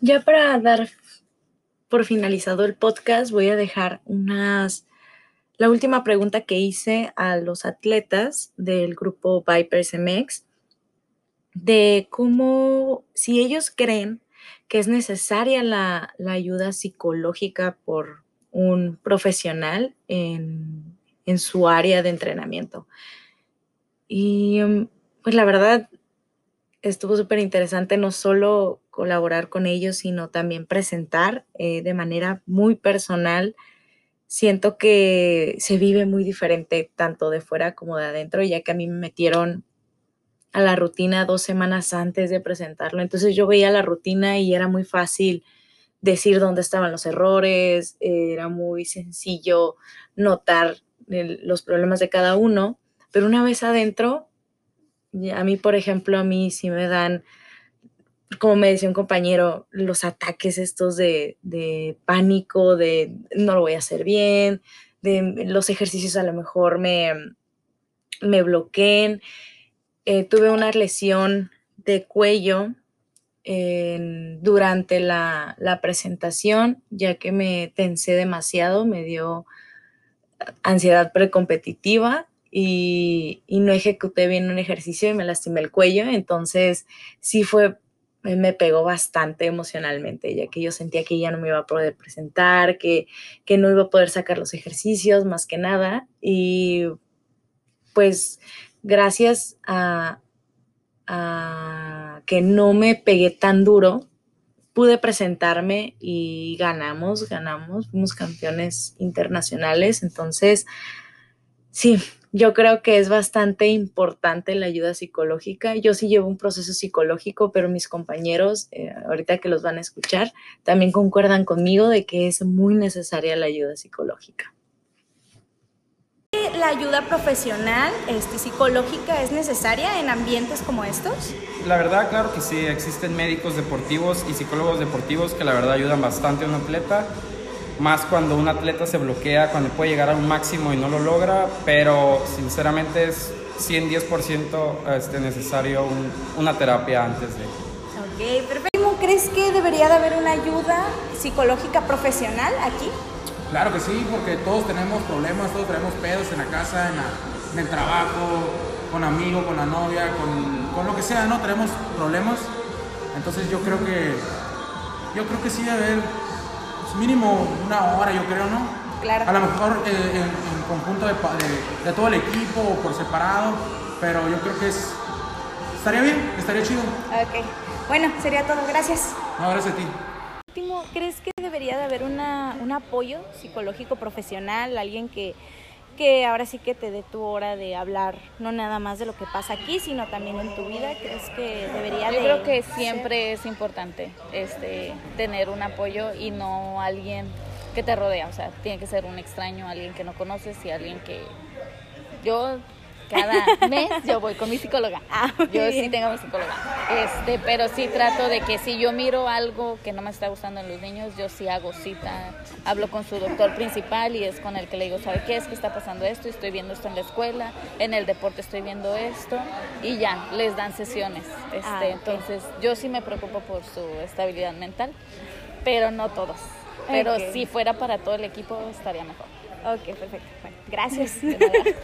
ya para dar por finalizado el podcast, voy a dejar unas la última pregunta que hice a los atletas del grupo Vipers MX de cómo, si ellos creen que es necesaria la, ayuda psicológica por un profesional en, en su área de entrenamiento. Y pues la verdad, estuvo súper interesante no solo colaborar con ellos, sino también presentar eh, de manera muy personal. Siento que se vive muy diferente tanto de fuera como de adentro, ya que a mí me metieron a la rutina dos semanas antes de presentarlo. Entonces yo veía la rutina y era muy fácil decir dónde estaban los errores, era muy sencillo notar los problemas de cada uno, pero una vez adentro a mí, por ejemplo, a mí sí me dan, como me decía un compañero, los ataques estos de, pánico, de no lo voy a hacer bien, de los ejercicios a lo mejor me, me bloqueen. Eh, tuve una lesión de cuello durante la, la, presentación, ya que me tensé demasiado, me dio ansiedad precompetitiva y, no ejecuté bien un ejercicio y me lastimé el cuello. Entonces sí fue, me pegó bastante emocionalmente, ya que yo sentía que ya no me iba a poder presentar, que, que no iba a poder sacar los ejercicios más que nada. Y pues gracias a, a que no me pegué tan duro, pude presentarme y ganamos, ganamos, fuimos campeones internacionales. Entonces, sí, yo creo que es bastante importante la ayuda psicológica. Yo sí llevo un proceso psicológico, pero mis compañeros, eh, ahorita que los van a escuchar, también concuerdan conmigo de que es muy necesaria la ayuda psicológica. ¿La ayuda profesional, este, psicológica, es necesaria en ambientes como estos? La verdad, claro que sí. Existen médicos deportivos y psicólogos deportivos que la verdad ayudan bastante a un atleta más cuando un atleta se bloquea, cuando puede llegar a un máximo y no lo logra, pero sinceramente es 110% este, necesario una terapia antes de... Ok, perfecto. ¿Crees que debería de haber una ayuda psicológica profesional aquí? Claro que sí, porque todos tenemos problemas, todos tenemos pedos en la casa, en, el trabajo, con amigos, con la novia, con, con, lo que sea, ¿no? Tenemos problemas. Entonces yo creo que yo creo que sí debe haber mínimo una hora, yo creo, ¿no? Claro. A lo mejor eh, en, conjunto de, de, todo el equipo o por separado, pero yo creo que es. Estaría bien, estaría chido. Ok. Bueno, sería todo. Gracias. No, gracias a ti. ¿Crees que debería de haber una, un apoyo psicológico profesional, alguien que que ahora sí que te dé tu hora de hablar, no nada más de lo que pasa aquí, sino también en tu vida? ¿Crees que debería Yo creo que siempre es importante este, tener un apoyo y no alguien que te rodea, o sea, tiene que ser un extraño, alguien que no conoces y alguien que... Yo cada mes yo voy con mi psicóloga. Ah, yo sí tengo mi psicóloga. Este, pero sí trato de que si yo miro algo que no me está gustando en los niños, yo sí hago cita, hablo con su doctor principal y es con el que le digo, ¿sabe qué es que está pasando esto? Estoy viendo esto en la escuela, en el deporte estoy viendo esto y ya, les dan sesiones. Este, ah, entonces, yo sí me preocupo por su estabilidad mental, pero no todos. Pero si fuera para todo el equipo estaría mejor. Ok, perfecto. Bueno, gracias.